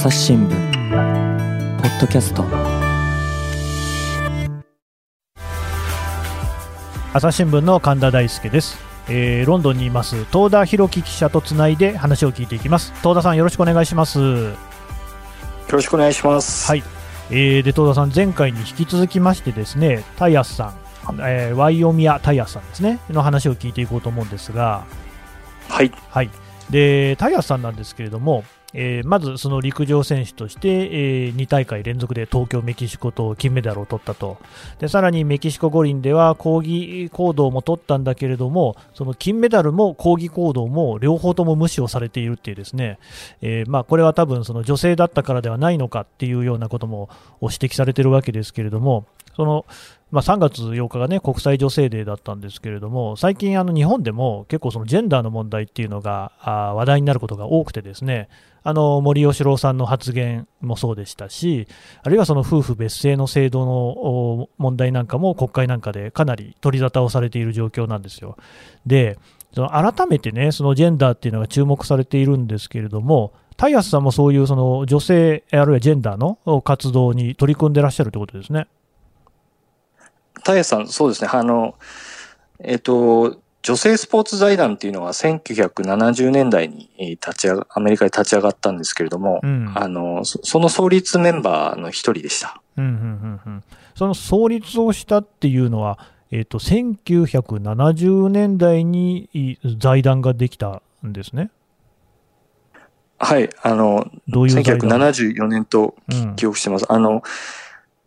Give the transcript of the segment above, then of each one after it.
朝日新聞。ポッドキャスト。朝日新聞の神田大輔です、えーロンドンにいます。東田博樹記者とつないで話を聞いていきます。東田さんよろしくお願いします。よろしくお願いします。はい、えーで東田さん前回に引き続きましてですねタイヤスさん、えーワイオミヤタイヤスさんですねの話を聞いていこうと思うんですが。はい。はい、でタイヤスさんなんですけれども、えーまずその陸上選手として、え2大会連続で東京、メキシコと金メダルを取ったと。でさらにメキシコ五輪では抗議行動も取ったんだけれどもその金メダルも抗議行動も両方とも無視をされているっていうですね、えーまあ、これは多分その女性だったからではないのかっていうようなことも指摘されているわけですけれどもそのまあ、3月8日がね国際女性デーだったんですけれども最近あの日本でも結構そのジェンダーの問題っていうのがあ話題になることが多くてですねあの森喜朗さんの発言もそうでしたしあるいはその夫婦別姓の制度の問題なんかも国会なんかでかなり取り沙汰をされている状況なんですよ。でその改めてねそのジェンダーっていうのが注目されているんですけれどもタイヤスさんもそういうその女性あるいはジェンダーの活動に取り組んでらっしゃるということですね。タイヤさん、そうですね。あの、えっ、と、女性スポーツ財団っていうのは1970年代にえー立ち上が、アメリカで立ち上がったんですけれども、うんあの、そその創立メンバーの一人でした。うんうんうんうん、その創立をしたっていうのは、えー、と1970年代にい財団ができたんですね。はい。あの、どういう財団？1974年とうん記憶してます。あの、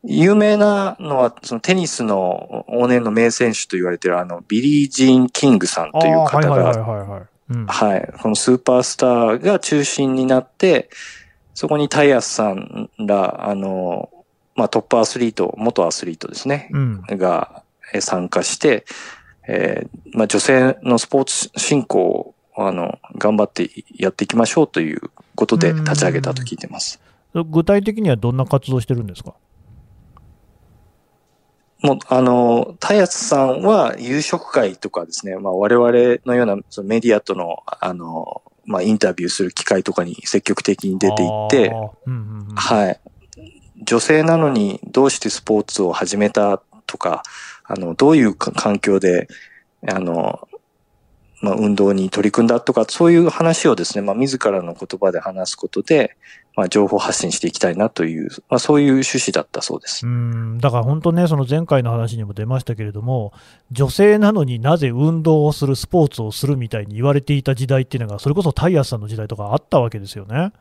有名なのは、そのテニスの往年の名選手と言われている、あの、ビリー・ジーン・キングさんという方が、はい。このスーパースターが中心になって、そこにタイヤスさんら、あの、まあ、トップアスリート、元アスリートですね、うんがえー参加して、えーまあ、女性のスポーツ振興を、あの、頑張ってやっていきましょうということで立ち上げたと聞いてます。具体的にはどんな活動をしてるんですか？もう、あの、タイヤスさんは夕食会とかですね、まあ、我々のようなそのメディアとの、あの、まあ、インタビューする機会とかに積極的に出ていって、うんうんうんはい。女性なのにどうしてスポーツを始めたとか、あの、どういうか環境で、あの、まあ、運動に取り組んだとか、そういう話をですね、まあ、自らの言葉で話すことで、まあ、情報発信していきたいなという、まあ、そういう趣旨だったそうですう。んだから本当ね、その前回の話にも出ましたけれども、女性なのになぜ運動をする、スポーツをするみたいに言われていた時代っていうのが、それこそタイヤスさんの時代とかあったわけですよね。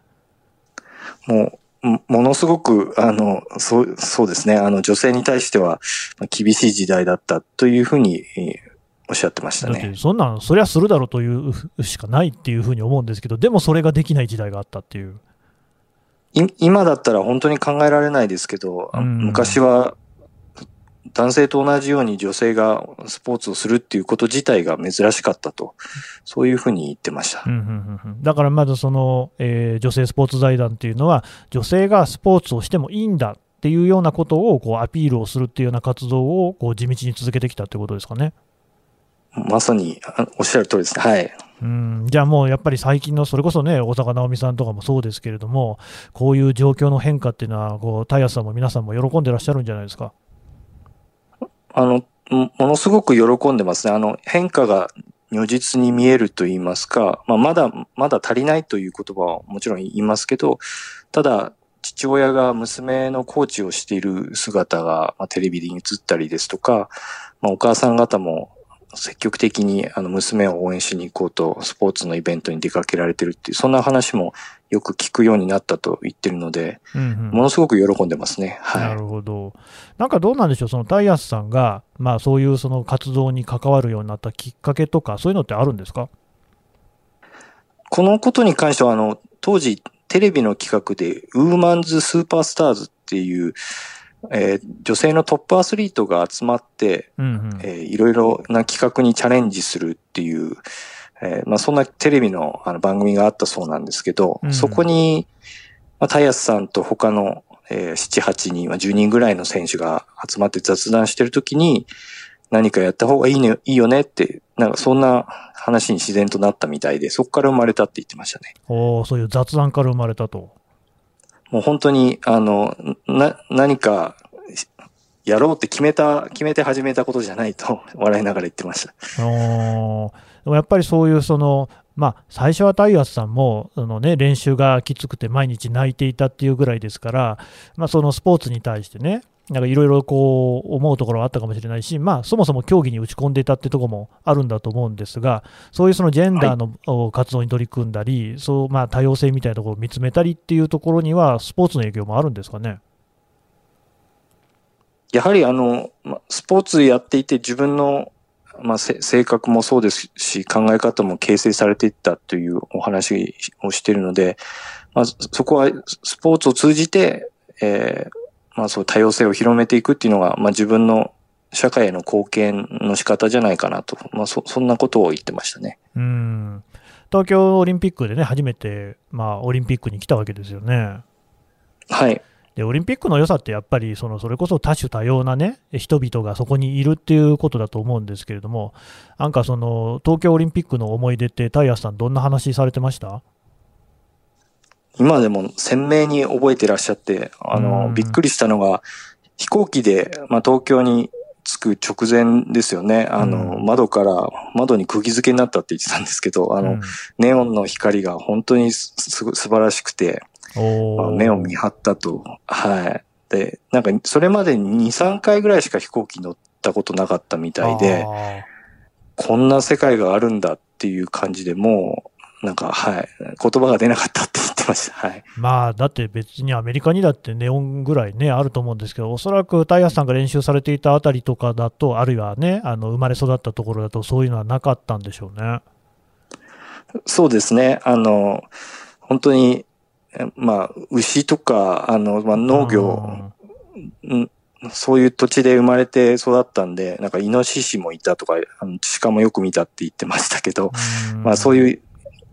もう、もものすごく、あの、そう、そうですね、あの、女性に対しては、まあ厳しい時代だったというふうに、えーおっしゃってましたね。そんなん、そりゃするだろうというしかないっていうふうに思うんですけど、でもそれができない時代があったっていう。い今だったら本当に考えられないですけど、あうん昔は男性と同じように女性がスポーツをするっていうこと自体が珍しかったと、そういうふうに言ってました。うんうんうんうんだからまずその、えー女性スポーツ財団っていうのは、女性がスポーツをしてもいいんだっていうようなことをこうアピールをするっていうような活動をこう地道に続けてきたってことですかね。まさにあおっしゃる通りですね。はい。うんじゃあもうやっぱり最近のそれこそね、大坂なおみさんとかもそうですけれども、こういう状況の変化っていうのはこう、タイヤさんも皆さんも喜んでらっしゃるんじゃないですか？あの、もものすごく喜んでますね。あの、変化が如実に見えると言いますか、まあ、まだ、まだ足りないという言葉はもちろん言いますけど、ただ、父親が娘のコーチをしている姿が、まあ、テレビに映ったりですとか、まあ、お母さん方も積極的にあの娘を応援しに行こうとスポーツのイベントに出かけられてるっていう、そんな話もよく聞くようになったと言ってるので、うんうんものすごく喜んでますね。はい。なるほど。なんかどうなんでしょう、そのタイヤスさんが、まあ、そういうその活動に関わるようになったきっかけとか、そういうのってあるんですか？このことに関しては、あの、当時、テレビの企画で、ウーマンズスーパースターズっていう、えー女性のトップアスリートが集まって、うんうんえーいろいろな企画にチャレンジするっていう、えーまあ、そんなテレビのあの番組があったそうなんですけど、うんそこに、まあ、タイヤスさんと他の、えー7、8人、まあ10人ぐらいの選手が集まって雑談してるときに、何かやった方がいいね、いいよねって、なんかそんな話に自然となったみたいで、そこから生まれたって言ってましたね。おーそういう雑談から生まれたと。もう本当に、あの、な、何か、やろうって決めた、決めて始めたことじゃないと、笑いながら言ってました。おでもやっぱりそういうその、まあ、最初はタイアスさんもあの、ね、練習がきつくて毎日泣いていたっていうぐらいですから、まあ、そのスポーツに対してね、なんかいろいろこう思うところはあったかもしれないし、まあ、そもそも競技に打ち込んでいたってところもあるんだと思うんですが、そういうそのジェンダーの活動に取り組んだり、はい、そうまあ、多様性みたいなところを見つめたりっていうところには、スポーツの影響もあるんですかね？やはりあの、スポーツやっていて自分の、まあ、性格もそうですし、考え方も形成されていったというお話をしているので、まあ、そこはスポーツを通じて、えー、まあそう多様性を広めていくっていうのが、まあ自分の社会への貢献の仕方じゃないかなと、まあそ、そんなことを言ってましたね。うん。東京オリンピックでね、初めて、まあ、オリンピックに来たわけですよね。はい。で、オリンピックの良さってやっぱり、その、それこそ多種多様なね、人々がそこにいるっていうことだと思うんですけれども、なんかその、東京オリンピックの思い出って、タイヤさんどんな話されてました？今でも鮮明に覚えてらっしゃって、あの、びっくりしたのが、飛行機で、まあ、東京に着く直前ですよね。あの、窓から、窓に釘付けになったって言ってたんですけど、あの、ネオンの光が本当にす素晴らしくて、目を見張ったと。はい。で、なんか、それまでに2、3回ぐらいしか飛行機乗ったことなかったみたいで、こんな世界があるんだっていう感じでもう、なんか、はい、言葉が出なかったって言ってました。はい。まあ、だって別にアメリカにだってネオンぐらいね、あると思うんですけど、おそらくタイヤさんが練習されていたあたりとかだと、あるいはね、あの、生まれ育ったところだと、そういうのはなかったんでしょうね。そうですね。あの、本当に、まあ、牛とか、あの、まあ、農業、うんそういう土地で生まれて育ったんで、なんかイノシシもいたとか、あの鹿もよく見たって言ってましたけど、まあそういう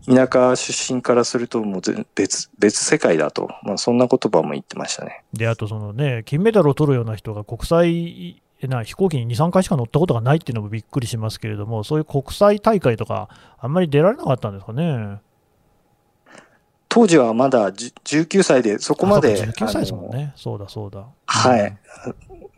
田舎出身からすると、もう別、別世界だと。まあ、そんな言葉も言ってましたね。で、あとそのね、金メダルを取るような人が国際、な飛行機に2、3回しか乗ったことがないっていうのもびっくりしますけれども、そういう国際大会とか、あんまり出られなかったんですかね？当時はまだ19歳で、そこまで。19歳ですもんね。そうだそうだ。はい。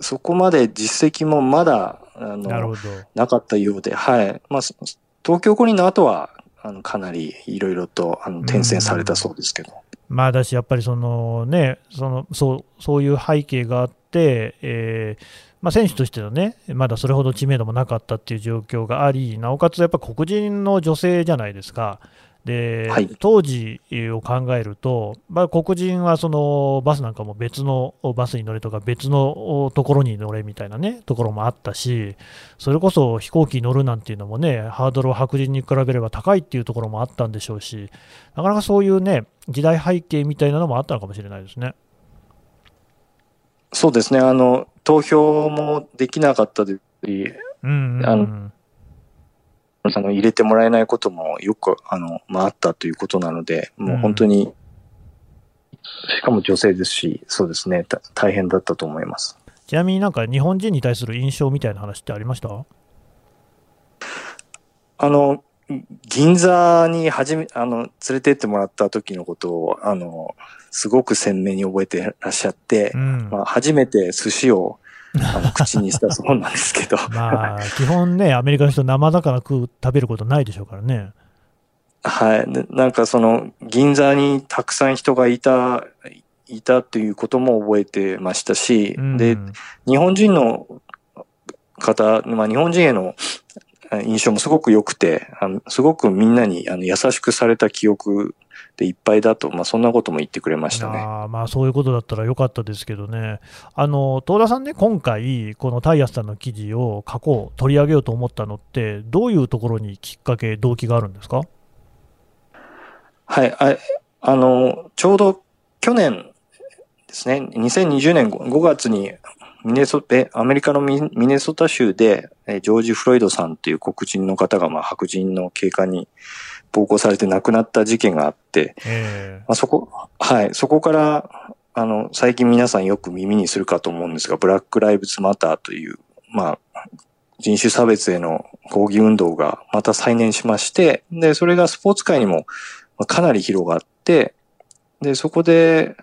そこまで実績もまだ、あの、ななかったようで、はい。まあ、東京五輪の後は、あのかなりいろいろとあの転戦されたそうですけど。まあ、だし、やっぱりその、ね、そのそうそういう背景があって、えーまあ、選手としてのね、まだそれほど知名度もなかったっていう状況があり、なおかつやっぱ黒人の女性じゃないですか。で、はい、当時を考えると、まあ、黒人はそのバスなんかも別のバスに乗れとか、別のところに乗れみたいなね、ところもあったし、それこそ飛行機に乗るなんていうのもね、ハードルは白人に比べれば高いっていうところもあったんでしょうし、なかなかそういうね、時代背景みたいなのもあったのかもしれないですね。そうですね、あの投票もできなかったで、うんうん、あのあの、入れてもらえないこともよく、あの、まあ、あったということなので、もう本当に、うん、しかも女性ですし、そうですね、大変だったと思います。ちなみになんか日本人に対する印象みたいな話ってありました？あの、銀座に初め、あの、連れてってもらった時のことを、あの、すごく鮮明に覚えてらっしゃって、うん、まあ、初めて寿司をあの口にしたそうなんですけど まあ、基本ね、アメリカの人、生魚食う食べることないでしょうからね。はい。なんかその、銀座にたくさん人がいた、いたということも覚えてましたし、うん、で、日本人の方、まあ日本人への印象もすごく良くて、あのすごくみんなにあの優しくされた記憶でいっぱいだと、まあ、そんなことも言ってくれましたね。あまあそういうことだったらよかったですけどね、あの東田さんね、今回、このタイヤさんの記事を過去、取り上げようと思ったのって、どういうところにきっかけ、動機があるんですか？はいああのちょうど去年ですね、2020年5月にミネソアメリカのミネソタ州で、ジョージ・フロイドさんという黒人の方が、まあ、白人の警官に暴行されて亡くなった事件があって、まあ、そこ、はい、そこから、あの、最近皆さんよく耳にするかと思うんですが、ブラック・ライブズ・マターという、まあ、人種差別への抗議運動がまた再燃しまして、で、それがスポーツ界にもかなり広がって、で、そこで、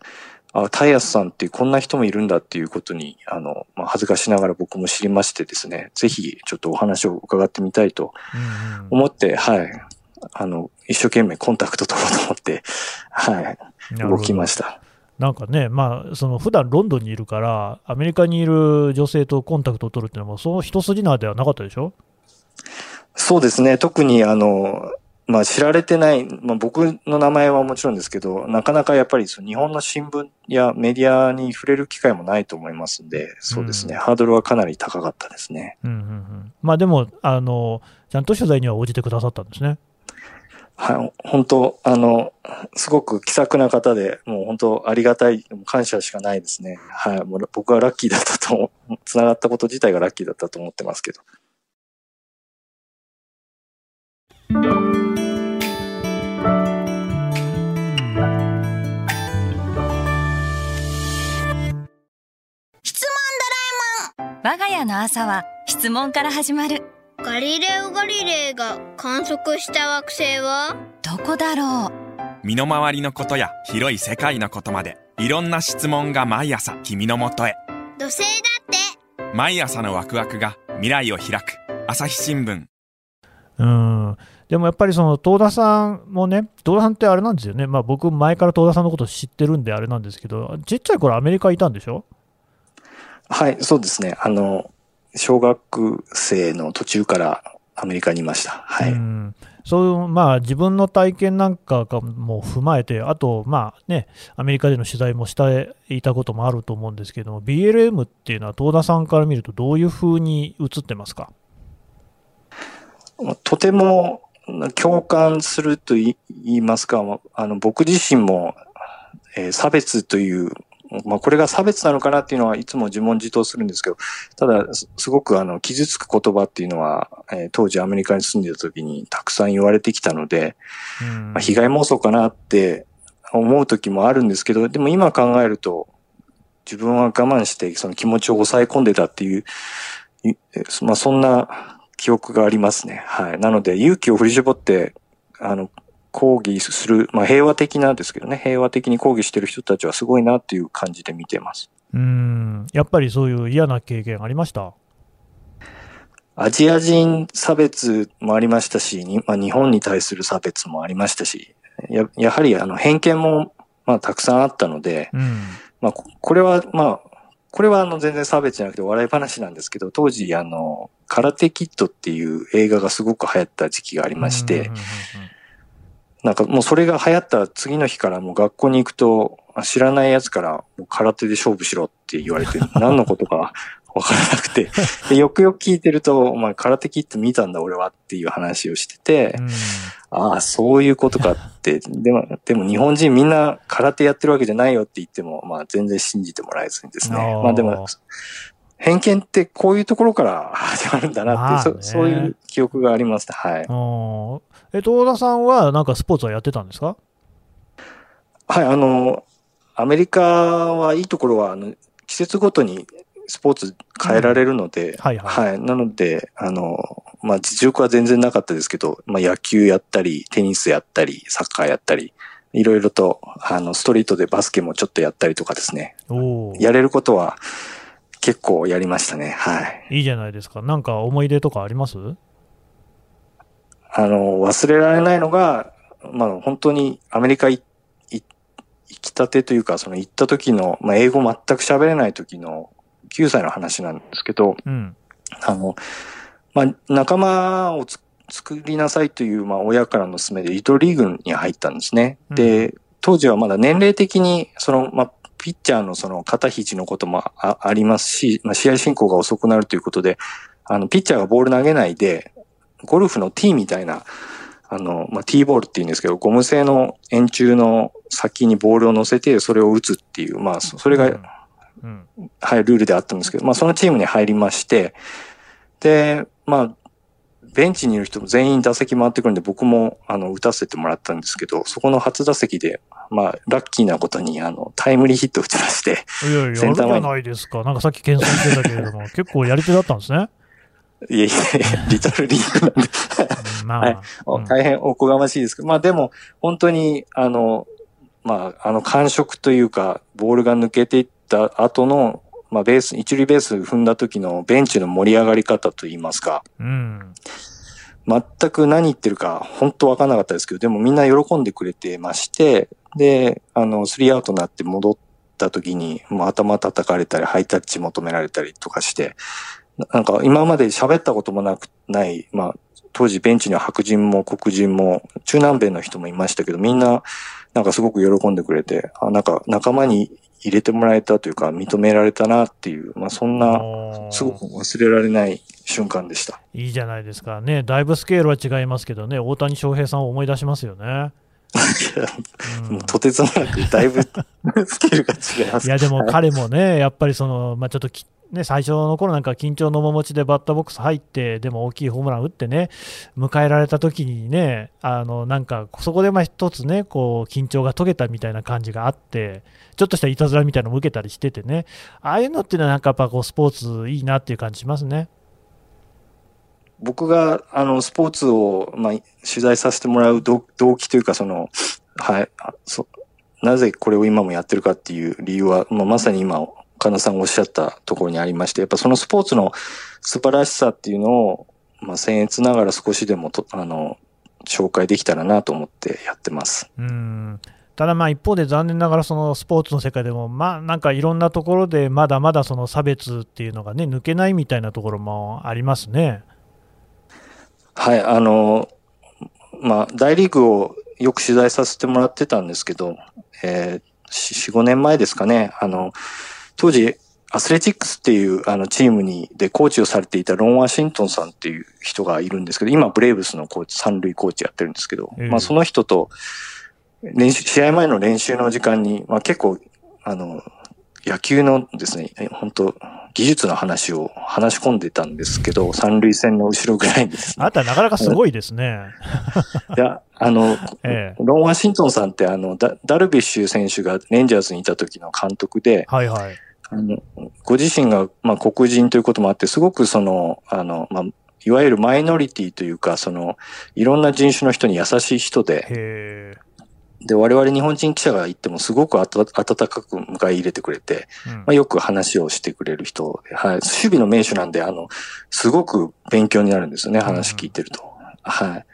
あ、タイヤスさんってこんな人もいるんだっていうことに、あの、まあ、恥ずかしながら僕も知りましてですね、ぜひちょっとお話を伺ってみたいとうんうん思って、はい。あの、一生懸命コンタクト取ろうと思って、はい。動きました。なんかね、まあ、その普段ロンドンにいるから、アメリカにいる女性とコンタクトを取るっていうのも、その一筋縄ではなかったでしょ？そうですね。特にあの、まあ知られてない、まあ僕の名前はもちろんですけど、なかなかやっぱりその日本の新聞やメディアに触れる機会もないと思いますんで、そうですね。うんハードルはかなり高かったですね。うんうんうん。まあでも、あの、ちゃんと取材には応じてくださったんですね。はい。本当あの、すごく気さくな方で、もう本当ありがたい、感謝しかないですね。はい。もう僕はラッキーだったと思う、つながったこと自体がラッキーだったと思ってますけど。質問ドラえもん我が家の朝は質問から始まるガリレオ・ガリレイが観測した惑星は？どこだろう？身の回りのことや広い世界のことまでいろんな質問が毎朝君のもとへ土星だって毎朝のワクワクが未来を開く朝日新聞うん。でもやっぱりその、東田さんもね、東田さんってあれなんですよね。まあ僕、前から東田さんのこと知ってるんであれなんですけど、ちっちゃい頃アメリカいたんでしょ？はい、そうですね。あの、小学生の途中からアメリカにいました。はい。うんそういう、まあ、自分の体験なんかも踏まえて、あと、まあね、アメリカでの取材もしていたこともあると思うんですけども、BLM っていうのは、東田さんから見ると、どういうふうに映ってますか？とても共感すると言いますか、まあの僕自身も、えー差別という、まあ、これが差別なのかなっていうのはいつも自問自答するんですけど、ただ、すすごくあの傷つく言葉っていうのは、えー当時アメリカに住んでた時にたくさん言われてきたので、うんまあ被害妄想かなって思う時もあるんですけど、でも今考えると、自分は我慢してその気持ちを抑え込んでたっていう、いまあそんな記憶がありますね。はい。なので勇気を振り絞って、あの、抗議する、まあ平和的なんですけどね、平和的に抗議してる人たちはすごいなっていう感じで見てます。うん、やっぱりそういう嫌な経験ありました？アジア人差別もありましたし、にまあ、日本に対する差別もありましたし、ややはりあの偏見もまあたくさんあったので、うん。まあ、ここれは、まあ、これはあの全然差別じゃなくて笑い話なんですけど、当時あの、空手キッドっていう映画がすごく流行った時期がありまして、うんうんうんなんかもうそれが流行った次の日からもう学校に行くと、あ知らない奴からもう空手で勝負しろって言われて、何のことかわからなくて、でよくよく聞いてると、お前空手キッド見たんだ俺はっていう話をしてて、うん。ああ、そういうことかって、でも、でも日本人みんな空手やってるわけじゃないよって言っても、まあ全然信じてもらえずにですね。まあでも、偏見ってこういうところから 始まるんだなって、まあねそそういう記憶がありますね。はい。うんえ東田さんはなんかスポーツはやってたんですか？はい、あの、アメリカはいいところは、あの、季節ごとにスポーツ変えられるので、はいはいはい。なので、あの、まあ、実力は全然なかったですけど、まあ、野球やったり、テニスやったり、サッカーやったり、いろいろと、あの、ストリートでバスケもちょっとやったりとかですね。やれることは結構やりましたね。はい。いいじゃないですか。なんか思い出とかあります？あの、忘れられないのが、まあ、本当にアメリカ行きたてというか、その行った時の、まあ、英語全く喋れない時の9歳の話なんですけど、うん。あの、まあ、仲間をつ作りなさいという、まあ、親からの勧めでリトルリーグに入ったんですね。うんで、当時はまだ年齢的に、その、まあ、ピッチャーのその肩肘のこともあありますし、まあ、試合進行が遅くなるということで、あの、ピッチャーがボール投げないで、ゴルフのティーみたいな、あの、まあ、ティーボールって言うんですけど、ゴム製の円柱の先にボールを乗せて、それを打つっていう、まあ、そそれが、うん。はい、ルールであったんですけど、まあそのチームに入りまして、で、まあ、ベンチにいる人も全員打席回ってくるんで、僕も、あの、打たせてもらったんですけど、そこの初打席で、まあ、ラッキーなことに、あの、タイムリーヒットを打ちまして、いやいや、やるじゃないですか。なんかさっき謙遜してたけれども、結構やり手だったんですね。いえいえ、リトルリーグなんで、うんまあ、はい。うん。大変おこがましいですけど、まあでも、本当に、あの、まあ、あの感触というか、ボールが抜けていった後の、まあ、ベース、一塁ベース踏んだ時のベンチの盛り上がり方といいますか、うん。全く何言ってるか、本当わかんなかったですけど、でもみんな喜んでくれてまして、で、あの、スリーアウトになって戻った時に、もう頭叩かれたり、ハイタッチ求められたりとかして、ななんか今まで喋ったこともなく、ない、まあ、当時ベンチには白人も黒人も、中南米の人もいましたけど、みんな、なんかすごく喜んでくれて、あなんか仲間に入れてもらえたというか、認められたなっていう、まあそんな、すごく忘れられない瞬間でした。いいじゃないですかね、だいぶスケールは違いますけどね、大谷翔平さんを思い出しますよね。う んもうとてつもなくだいぶ スケールが違います。いやでもはい彼もね、やっぱりその、まあ、ちょっとき、ね、最初の頃なんか緊張の面持ちでバッターボックス入って、でも大きいホームラン打ってね、迎えられた時にね、あのなんかそこでまあ一つね、こう緊張が解けたみたいな感じがあって、ちょっとしたいたずらみたいなのも受けたりしててね、ああいうのっていうのはなんかやっぱこうスポーツいいなっていう感じしますね。僕があのスポーツを、まあ、取材させてもらう動機というか、その、はい、あそなぜこれを今もやってるかっていう理由は、まあ、まさに今、神田さんがおっしゃったところにありまして、やっぱそのスポーツの素晴らしさっていうのを、まあ、僭越ながら少しでもと、あの、紹介できたらなと思ってやってます。うんただまあ一方で残念ながらそのスポーツの世界でもまあなんかいろんなところでまだまだその差別っていうのがね抜けないみたいなところもありますね。はい、あの、まあ、大リーグをよく取材させてもらってたんですけど、えー、4、5年前ですかね、あの、当時、アスレチックスっていうあのチームにでコーチをされていたロン・ワシントンさんっていう人がいるんですけど、今ブレーブスのコーチ、三塁コーチやってるんですけど、ええまあその人と練習、試合前の練習の時間に、まあ結構、あの、野球のですね、本当技術の話を話し込んでたんですけど、三塁線の後ろぐらいにですねあなたなかなかすごいですね。いや、あの、ええロン・ワシントンさんってあのダ、ダルビッシュ選手がレンジャーズにいた時の監督で、はいはい。あのご自身が、まあ、黒人ということもあって、すごくその、あの、まあ、いわゆるマイノリティというか、その、いろんな人種の人に優しい人で、へで、我々日本人記者が行ってもすごく温かく迎え入れてくれて、え、うんまあ、よく話をしてくれる人で、はい。守備の名手なんで、あの、すごく勉強になるんですよね、話聞いてると。はい。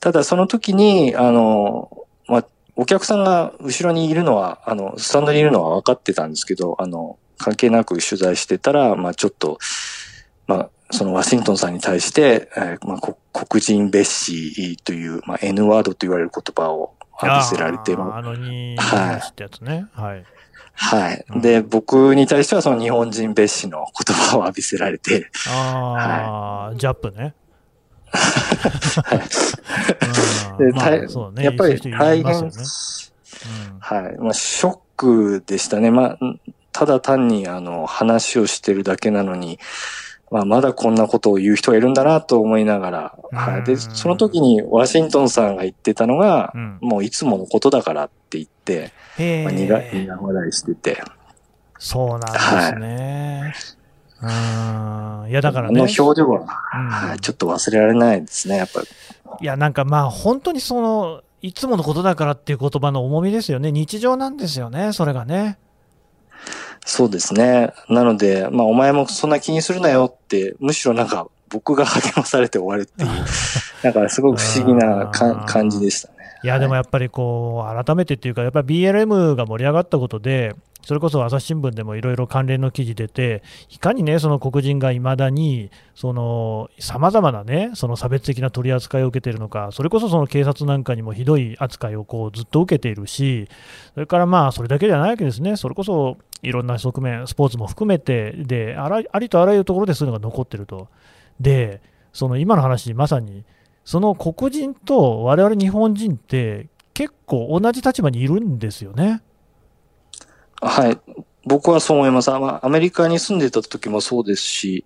ただ、その時に、あの、まあ、お客さんが後ろにいるのは、あの、スタンドにいるのは分かってたんですけど、あの、関係なく取材してたら、まあ、ちょっと、まあ、そのワシントンさんに対して、えーまあ、こ黒人蔑視という、まあ、N ワードと言われる言葉を浴びせられて、まあのに、はいってやつね。はい。はい。うんで、僕に対してはその日本人蔑視の言葉を浴びせられて、ああ、ジャップね。でうんまあ大そうね。やっぱり大変、いねうんはい。まあ、ショックでしたね。まあ、んただ単にあの話をしてるだけなのに、まあ、まだこんなことを言う人がいるんだなと思いながら、はい。で、うんその時にワシントンさんが言ってたのがう、んもういつものことだからって言って、へまあ、苦笑いしてて、そうなんですね。うん。いや、だからね。あの表情は、うんはい、ちょっと忘れられないですね、やっぱり。いや、なんかまあ、本当にその、いつものことだからっていう言葉の重みですよね。日常なんですよね、それがね。そうですね。なので、まあ、お前もそんな気にするなよって、むしろなんか、僕が励まされて終わるっていう、なんかすごく不思議な感じでしたね。いや、でもやっぱりこう、改めてっていうか、やっぱり BLM が盛り上がったことで、それこそ朝日新聞でもいろいろ関連の記事出て、いかにね、その黒人がいまだに、その、さまざまなね、その差別的な取り扱いを受けているのか、それこそその警察なんかにもひどい扱いをこうずっと受けているし、それからまあ、それだけじゃないわけですね、それこそいろんな側面、スポーツも含めて、で、あらありとあらゆるところでそういうのが残ってると。で、その今の話、まさに、その黒人と我々日本人って結構同じ立場にいるんですよね。はい。僕はそう思います。あまあアメリカに住んでた時もそうですし、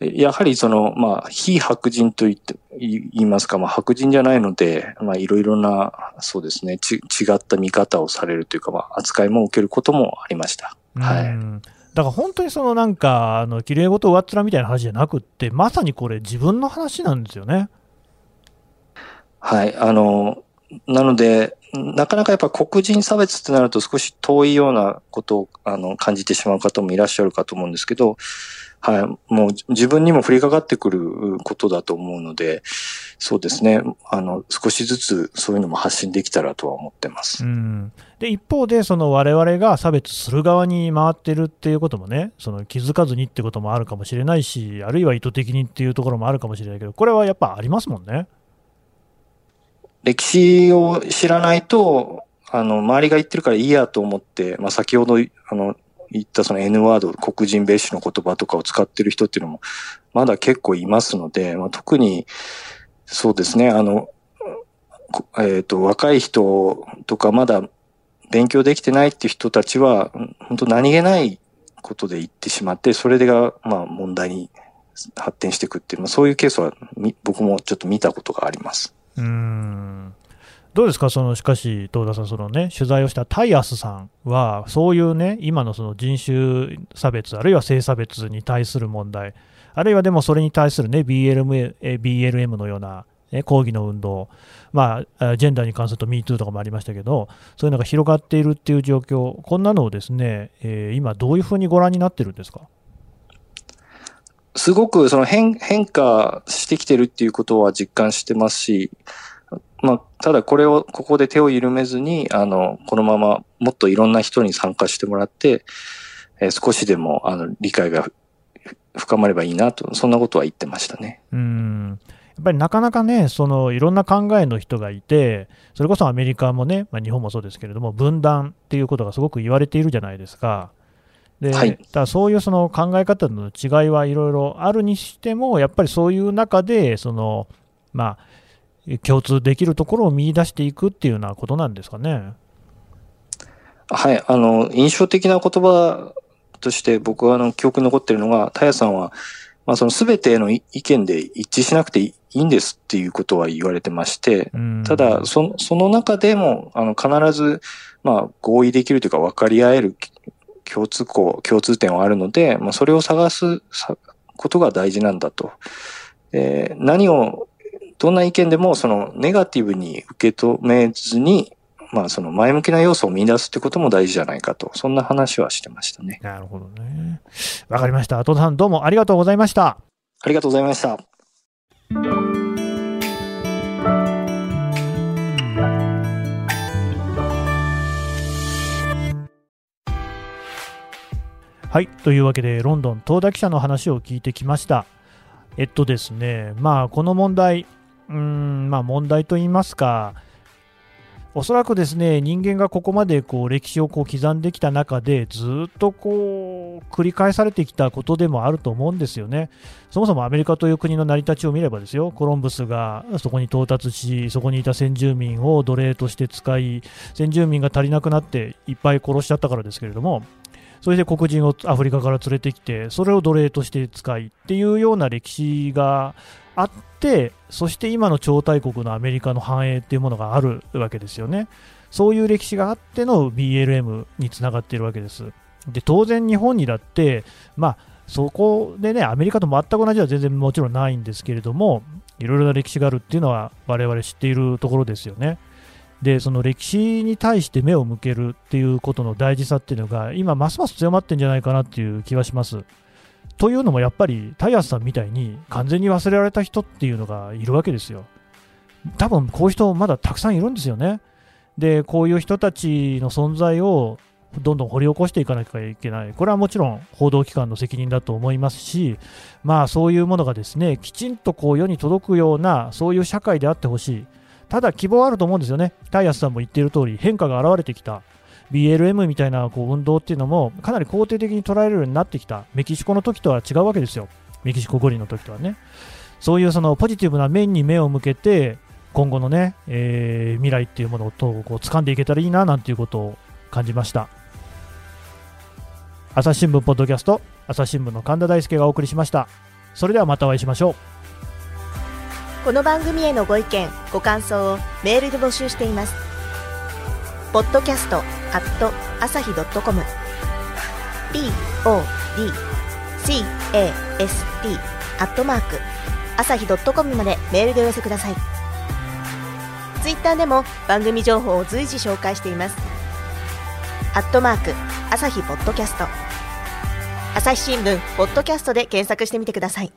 やはりその、まあ、非白人と言って、言いますか、まあ、白人じゃないので、まあ、いろいろな、そうですね、ち、違った見方をされるというか、まあ、扱いも受けることもありました。はい。うんだから本当にそのなんか、あの綺麗事上っ面みたいな話じゃなくって、まさにこれ、自分の話なんですよね。はい。あの、なので、なかなかやっぱ黒人差別ってなると少し遠いようなことをあの感じてしまう方もいらっしゃるかと思うんですけど、はい、もう自分にも降りかかってくることだと思うので、そうですね、あの、少しずつそういうのも発信できたらとは思ってます。うんで一方で、その我々が差別する側に回ってるっていうこともね、その気づかずにってこともあるかもしれないし、あるいは意図的にっていうところもあるかもしれないけど、これはやっぱありますもんね。歴史を知らないと、あの、周りが言ってるからいいやと思って、まあ、先ほど、あの、言ったその N ワード、黒人蔑視の言葉とかを使ってる人っていうのも、まだ結構いますので、まあ、特に、そうですね、あの、えっ、ー、と、若い人とかまだ勉強できてないっていう人たちは、本当何気ないことで言ってしまって、それが、まあ問題に発展していくっていう、まあ、そういうケースは僕もちょっと見たことがあります。うん。どうですか、そのしかし、東田さん、そのね、取材をしたタイアスさんは、そういうね、今のその人種差別、あるいは性差別に対する問題、あるいはでもそれに対するね、BLM, BLM のような、ね、抗議の運動、まあ、ジェンダーに関すると MeToo とかもありましたけど、そういうのが広がっているっていう状況、こんなのをですね、えー、今、どういうふうにご覧になってるんですか？すごくその変変化してきてるっていうことは実感してますし、まあ、ただこれを、ここで手を緩めずに、あの、このままもっといろんな人に参加してもらって、えー、少しでも、あの、理解が深まればいいなと、そんなことは言ってましたね。うんやっぱりなかなかね、そのいろんな考えの人がいて、それこそアメリカもね、まあ、日本もそうですけれども、分断っていうことがすごく言われているじゃないですか。で、はい、だそういうその考え方の違いはいろいろあるにしても、やっぱりそういう中で、そのまあ、共通できるところを見出していくっていうようなことなんですかね。はい、あの、印象的な言葉として僕はあの記憶に残っているのが、タヤさんは、まあ、その全ての意見で一致しなくていいんですっていうことは言われてまして、ただそ、その中でも、あの、必ず、まあ、合意できるというか分かり合える共通項、共通点はあるので、まあ、それを探すことが大事なんだと。え何を、どんな意見でも、その、ネガティブに受け止めずに、まあ、その前向きな要素を見出すってことも大事じゃないかと、そんな話はしてましたね。なるほどね。わかりました。戸田さん、どうもありがとうございました。ありがとうございました。はい。というわけで、ロンドン、東田記者の話を聞いてきました。えっとですね、まあ、この問題、うん、まあ、問題と言いますか、おそらくですね人間がここまでこう歴史をこう刻んできた中でずっとこう繰り返されてきたことでもあると思うんですよね。そもそもアメリカという国の成り立ちを見ればですよコロンブスがそこに到達しそこにいた先住民を奴隷として使い先住民が足りなくなっていっぱい殺しちゃったからですけれどもそれで黒人をアフリカから連れてきてそれを奴隷として使いっていうような歴史があって、そして今の超大国のアメリカの繁栄っていうものがあるわけですよね。そういう歴史があっての BLM につながっているわけです。で、当然日本にだって、まあ、そこでね、アメリカと全く同じは全然もちろんないんですけれども、いろいろな歴史があるっていうのは我々知っているところですよね。で、その歴史に対して目を向けるっていうことの大事さっていうのが、今、ますます強まってんじゃないかなっていう気はします。というのもやっぱりタイヤスさんみたいに完全に忘れられた人っていうのがいるわけですよ。多分こういう人まだたくさんいるんですよね。で、こういう人たちの存在をどんどん掘り起こしていかなきゃいけない。これはもちろん報道機関の責任だと思いますし、まあそういうものがですね、きちんとこう世に届くような、そういう社会であってほしい。ただ希望あると思うんですよね。タイヤスさんも言っている通り、変化が現れてきた。BLM みたいなこう運動っていうのもかなり肯定的に捉えるようになってきた。メキシコの時とは違うわけですよ。メキシコ五輪の時とはね。そういうそのポジティブな面に目を向けて今後のね、えー、未来っていうものをこう掴んでいけたらいいななんていうことを感じました。朝日新聞ポッドキャスト朝日新聞の神田大輔がお送りしました。それではまたお会いしましょう。この番組へのご意見ご感想をメールで募集しています。ポッドキャストアット朝日ドットコム。podcast アットマーク朝日ドットコムまでメールでお寄せください。ツイッターでも番組情報を随時紹介しています。アットマーク朝日ポッドキャスト。朝日新聞ポッドキャストで検索してみてください。